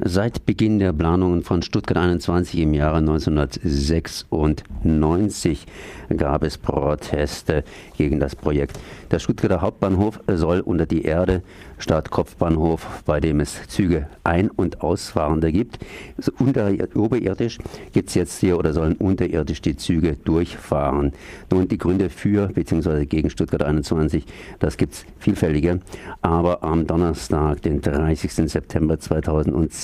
Seit Beginn der Planungen von Stuttgart 21 im Jahre 1996 gab es Proteste gegen das Projekt. Der Stuttgarter Hauptbahnhof soll unter die Erde statt Kopfbahnhof, bei dem es Züge ein- und ausfahrende gibt. Also unter, oberirdisch gibt es jetzt hier oder sollen unterirdisch die Züge durchfahren. Nun die Gründe für bzw. gegen Stuttgart 21, das gibt es vielfältige. Aber am Donnerstag, den 30. September 2010,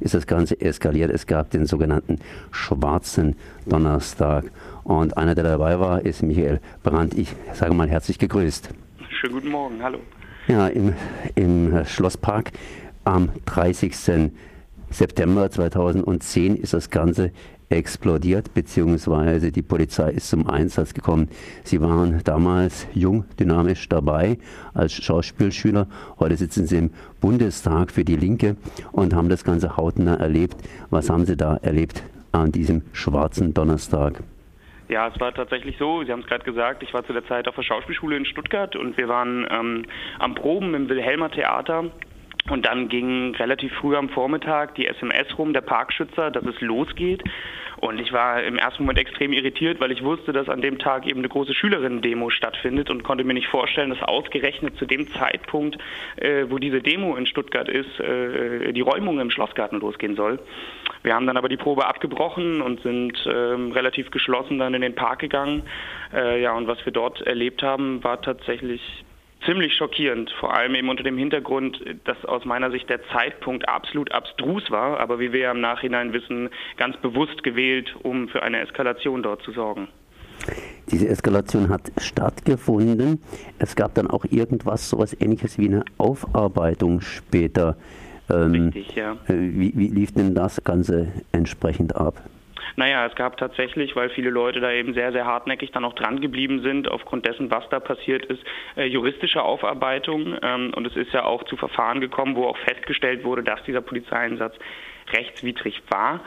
ist das Ganze eskaliert. Es gab den sogenannten Schwarzen Donnerstag. Und einer, der dabei war, ist Michael Brandt. Ich sage mal herzlich gegrüßt. Schönen guten Morgen, hallo. Ja, im, im Schlosspark am 30. September 2010 ist das Ganze explodiert, beziehungsweise die Polizei ist zum Einsatz gekommen. Sie waren damals jung, dynamisch dabei als Schauspielschüler. Heute sitzen sie im Bundestag für die Linke und haben das Ganze hautnah erlebt. Was haben Sie da erlebt an diesem schwarzen Donnerstag? Ja, es war tatsächlich so. Sie haben es gerade gesagt. Ich war zu der Zeit auf der Schauspielschule in Stuttgart und wir waren ähm, am Proben im Wilhelmer Theater. Und dann ging relativ früh am Vormittag die SMS rum, der Parkschützer, dass es losgeht. Und ich war im ersten Moment extrem irritiert, weil ich wusste, dass an dem Tag eben eine große Schülerinnen-Demo stattfindet und konnte mir nicht vorstellen, dass ausgerechnet zu dem Zeitpunkt, äh, wo diese Demo in Stuttgart ist, äh, die Räumung im Schlossgarten losgehen soll. Wir haben dann aber die Probe abgebrochen und sind ähm, relativ geschlossen dann in den Park gegangen. Äh, ja, und was wir dort erlebt haben, war tatsächlich ziemlich schockierend, vor allem eben unter dem Hintergrund, dass aus meiner Sicht der Zeitpunkt absolut abstrus war, aber wie wir ja im Nachhinein wissen, ganz bewusst gewählt, um für eine Eskalation dort zu sorgen. Diese Eskalation hat stattgefunden. Es gab dann auch irgendwas, sowas ähnliches wie eine Aufarbeitung später. Ähm, Richtig, ja. Äh, wie, wie lief denn das Ganze entsprechend ab? Naja, es gab tatsächlich, weil viele Leute da eben sehr, sehr hartnäckig dann auch dran geblieben sind, aufgrund dessen, was da passiert ist, äh, juristische Aufarbeitung. Ähm, und es ist ja auch zu Verfahren gekommen, wo auch festgestellt wurde, dass dieser Polizeieinsatz rechtswidrig war.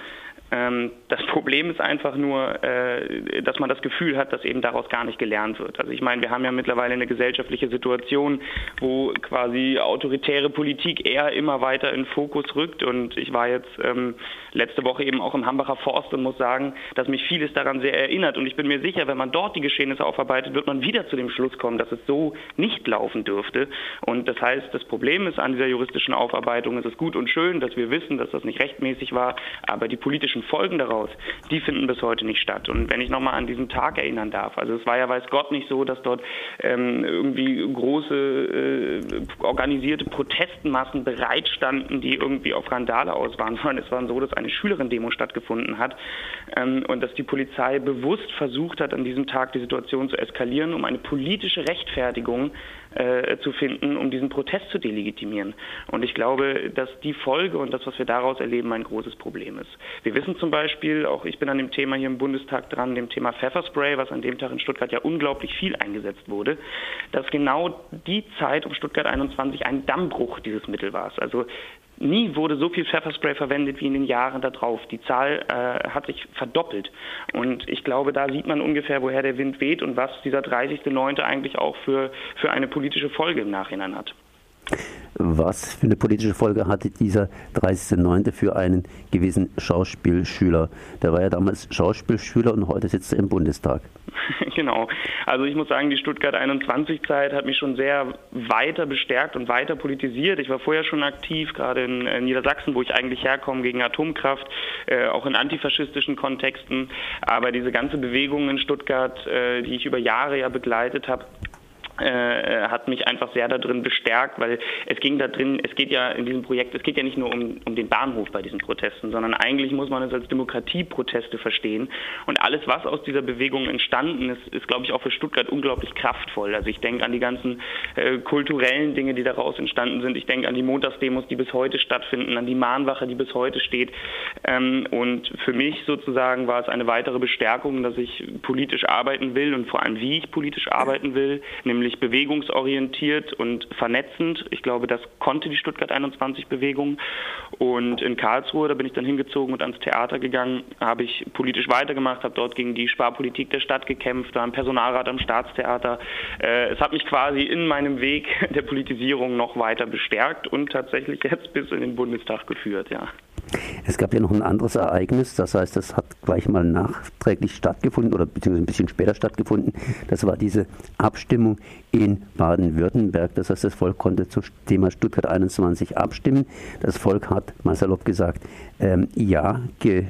Ähm, das Problem ist einfach nur, äh, dass man das Gefühl hat, dass eben daraus gar nicht gelernt wird. Also ich meine, wir haben ja mittlerweile eine gesellschaftliche Situation, wo quasi autoritäre Politik eher immer weiter in Fokus rückt. Und ich war jetzt ähm, letzte Woche eben auch im Hambacher Forst und muss sagen, dass mich vieles daran sehr erinnert. Und ich bin mir sicher, wenn man dort die Geschehnisse aufarbeitet, wird man wieder zu dem Schluss kommen, dass es so nicht laufen dürfte. Und das heißt, das Problem ist an dieser juristischen Aufarbeitung, es ist gut und schön, dass wir wissen, dass das nicht rechtmäßig war, aber die politischen Folgen daraus, die finden bis heute nicht statt. Und wenn ich nochmal an diesen Tag erinnern darf, also es war ja weiß Gott nicht so, dass dort ähm, irgendwie große äh, organisierte Protestmassen bereitstanden, die irgendwie auf Randale aus waren, sondern es war so, dass eine Schülerin-Demo stattgefunden hat ähm, und dass die Polizei bewusst versucht hat, an diesem Tag die Situation zu eskalieren, um eine politische Rechtfertigung äh, zu finden, um diesen Protest zu delegitimieren. Und ich glaube, dass die Folge und das, was wir daraus erleben, ein großes Problem ist. Wir wissen zum Beispiel, auch ich bin an dem Thema hier im Bundestag dran, dem Thema Pfefferspray, was an dem Tag in Stuttgart ja unglaublich viel eingesetzt wurde, dass genau die Zeit um Stuttgart 21 ein Dammbruch dieses Mittel war. Also Nie wurde so viel Pfefferspray verwendet wie in den Jahren darauf. Die Zahl äh, hat sich verdoppelt. Und ich glaube, da sieht man ungefähr, woher der Wind weht und was dieser 30.09. eigentlich auch für, für eine politische Folge im Nachhinein hat. Was für eine politische Folge hatte dieser 30.09. für einen gewissen Schauspielschüler? Der war ja damals Schauspielschüler und heute sitzt er im Bundestag. genau. Also ich muss sagen, die Stuttgart 21-Zeit hat mich schon sehr weiter bestärkt und weiter politisiert. Ich war vorher schon aktiv, gerade in, in Niedersachsen, wo ich eigentlich herkomme, gegen Atomkraft, äh, auch in antifaschistischen Kontexten. Aber diese ganze Bewegung in Stuttgart, äh, die ich über Jahre ja begleitet habe, äh, hat mich einfach sehr darin bestärkt, weil es ging da drin, es geht ja in diesem Projekt, es geht ja nicht nur um, um den Bahnhof bei diesen Protesten, sondern eigentlich muss man es als Demokratieproteste verstehen. Und alles, was aus dieser Bewegung entstanden ist, ist, glaube ich, auch für Stuttgart unglaublich kraftvoll. Also ich denke an die ganzen äh, kulturellen Dinge, die daraus entstanden sind. Ich denke an die Montagsdemos, die bis heute stattfinden, an die Mahnwache, die bis heute steht. Ähm, und für mich sozusagen war es eine weitere Bestärkung, dass ich politisch arbeiten will und vor allem wie ich politisch arbeiten will, nämlich ziemlich bewegungsorientiert und vernetzend. Ich glaube, das konnte die Stuttgart 21 Bewegung. Und in Karlsruhe, da bin ich dann hingezogen und ans Theater gegangen, habe ich politisch weitergemacht, habe dort gegen die Sparpolitik der Stadt gekämpft, war im Personalrat am Staatstheater. Äh, es hat mich quasi in meinem Weg der Politisierung noch weiter bestärkt und tatsächlich jetzt bis in den Bundestag geführt, ja. Es gab ja noch ein anderes Ereignis, das heißt, das hat gleich mal nachträglich stattgefunden oder beziehungsweise ein bisschen später stattgefunden. Das war diese Abstimmung in Baden-Württemberg. Das heißt, das Volk konnte zum Thema Stuttgart 21 abstimmen. Das Volk hat, mal salopp gesagt, ähm, ja ge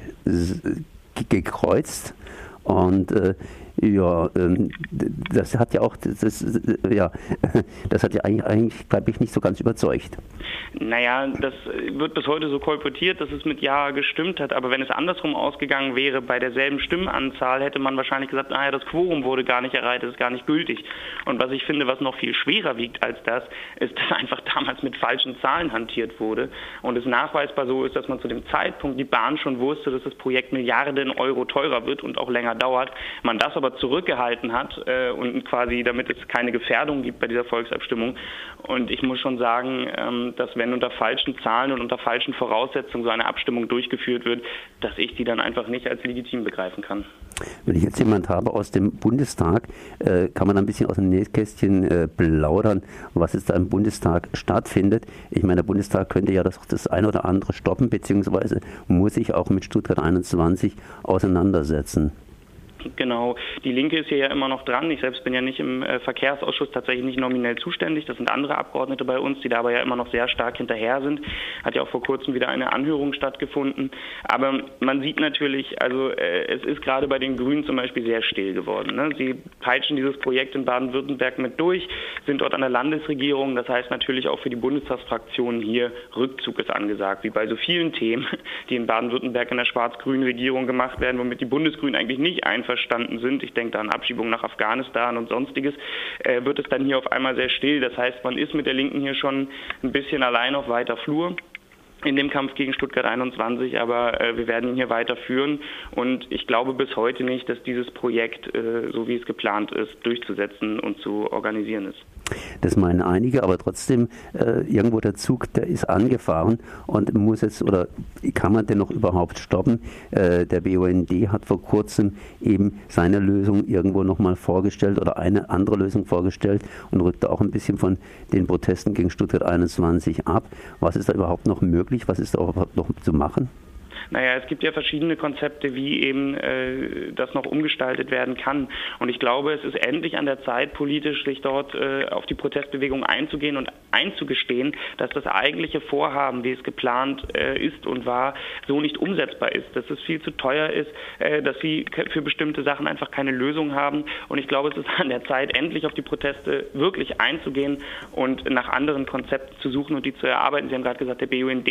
gekreuzt. Und äh, ja, ähm, das hat ja auch, das, ja, das hat ja eigentlich, eigentlich glaube ich, nicht so ganz überzeugt. Naja, das wird bis heute so kolportiert, dass es mit Ja gestimmt hat. Aber wenn es andersrum ausgegangen wäre, bei derselben Stimmenanzahl, hätte man wahrscheinlich gesagt, naja, das Quorum wurde gar nicht erreicht, das ist gar nicht gültig. Und was ich finde, was noch viel schwerer wiegt als das, ist, dass einfach damals mit falschen Zahlen hantiert wurde. Und es nachweisbar so ist, dass man zu dem Zeitpunkt die Bahn schon wusste, dass das Projekt Milliarden Euro teurer wird und auch länger dauert. Man das aber aber zurückgehalten hat äh, und quasi, damit es keine Gefährdung gibt bei dieser Volksabstimmung. Und ich muss schon sagen, ähm, dass wenn unter falschen Zahlen und unter falschen Voraussetzungen so eine Abstimmung durchgeführt wird, dass ich die dann einfach nicht als legitim begreifen kann. Wenn ich jetzt jemand habe aus dem Bundestag, äh, kann man ein bisschen aus dem Nähkästchen äh, plaudern, was jetzt da im Bundestag stattfindet. Ich meine, der Bundestag könnte ja das, das eine oder andere stoppen, beziehungsweise muss sich auch mit Stuttgart 21 auseinandersetzen. Genau. Die Linke ist hier ja immer noch dran. Ich selbst bin ja nicht im äh, Verkehrsausschuss tatsächlich nicht nominell zuständig. Das sind andere Abgeordnete bei uns, die dabei ja immer noch sehr stark hinterher sind. Hat ja auch vor kurzem wieder eine Anhörung stattgefunden. Aber man sieht natürlich, also äh, es ist gerade bei den Grünen zum Beispiel sehr still geworden. Ne? Sie peitschen dieses Projekt in Baden-Württemberg mit durch, sind dort an der Landesregierung. Das heißt natürlich auch für die Bundestagsfraktionen hier Rückzug ist angesagt, wie bei so vielen Themen, die in Baden-Württemberg in der schwarz-grünen Regierung gemacht werden, womit die Bundesgrünen eigentlich nicht einverstanden einverstanden sind, ich denke da an Abschiebung nach Afghanistan und sonstiges, äh, wird es dann hier auf einmal sehr still. Das heißt, man ist mit der Linken hier schon ein bisschen allein auf weiter Flur in dem Kampf gegen Stuttgart 21, aber äh, wir werden ihn hier weiterführen und ich glaube bis heute nicht, dass dieses Projekt, äh, so wie es geplant ist, durchzusetzen und zu organisieren ist. Das meinen einige, aber trotzdem äh, irgendwo der Zug, der ist angefahren und muss jetzt oder kann man den noch überhaupt stoppen? Äh, der BUND hat vor kurzem eben seine Lösung irgendwo nochmal vorgestellt oder eine andere Lösung vorgestellt und rückte auch ein bisschen von den Protesten gegen Stuttgart 21 ab. Was ist da überhaupt noch möglich? Was ist da überhaupt noch zu machen? Naja, es gibt ja verschiedene Konzepte, wie eben äh, das noch umgestaltet werden kann. Und ich glaube, es ist endlich an der Zeit, politisch sich dort äh, auf die Protestbewegung einzugehen und einzugestehen, dass das eigentliche Vorhaben, wie es geplant äh, ist und war, so nicht umsetzbar ist, dass es viel zu teuer ist, äh, dass sie für bestimmte Sachen einfach keine Lösung haben. Und ich glaube, es ist an der Zeit, endlich auf die Proteste wirklich einzugehen und nach anderen Konzepten zu suchen und die zu erarbeiten. Sie haben gerade gesagt, der BUND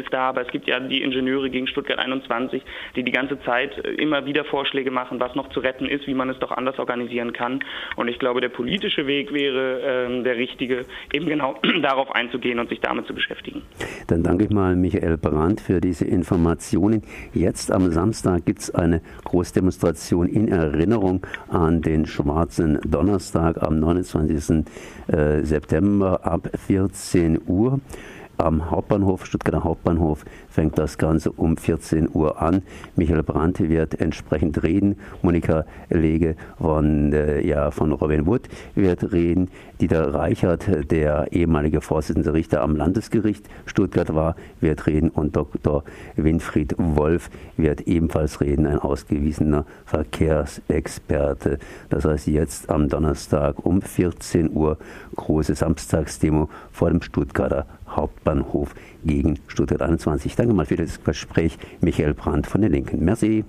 ist da, aber es gibt ja die Ingenieure gegen Stuttgart 21, die die ganze Zeit äh, immer wieder Vorschläge machen, was noch zu retten ist, wie man es doch anders organisieren kann. Und ich glaube, der politische Weg wäre äh, der richtige, eben genau darauf einzugehen und sich damit zu beschäftigen. Dann danke ich mal Michael Brandt für diese Informationen. Jetzt am Samstag gibt es eine Großdemonstration in Erinnerung an den Schwarzen Donnerstag am 29. Äh, September ab 14 Uhr am Hauptbahnhof, Stuttgarter Hauptbahnhof, fängt das Ganze um 14 Uhr an. Michael Brandt wird entsprechend reden. Monika Lege von, äh, ja, von Robin Wood wird reden. Dieter Reichert, der ehemalige Vorsitzende Richter am Landesgericht Stuttgart war, wird reden. Und Dr. Winfried Wolf wird ebenfalls reden, ein ausgewiesener Verkehrsexperte. Das heißt, jetzt am Donnerstag um 14 Uhr große Samstagsdemo vor dem Stuttgarter Hauptbahnhof gegen Stuttgart 21. Danke mal für das Gespräch, Michael Brandt von den Linken. Merci.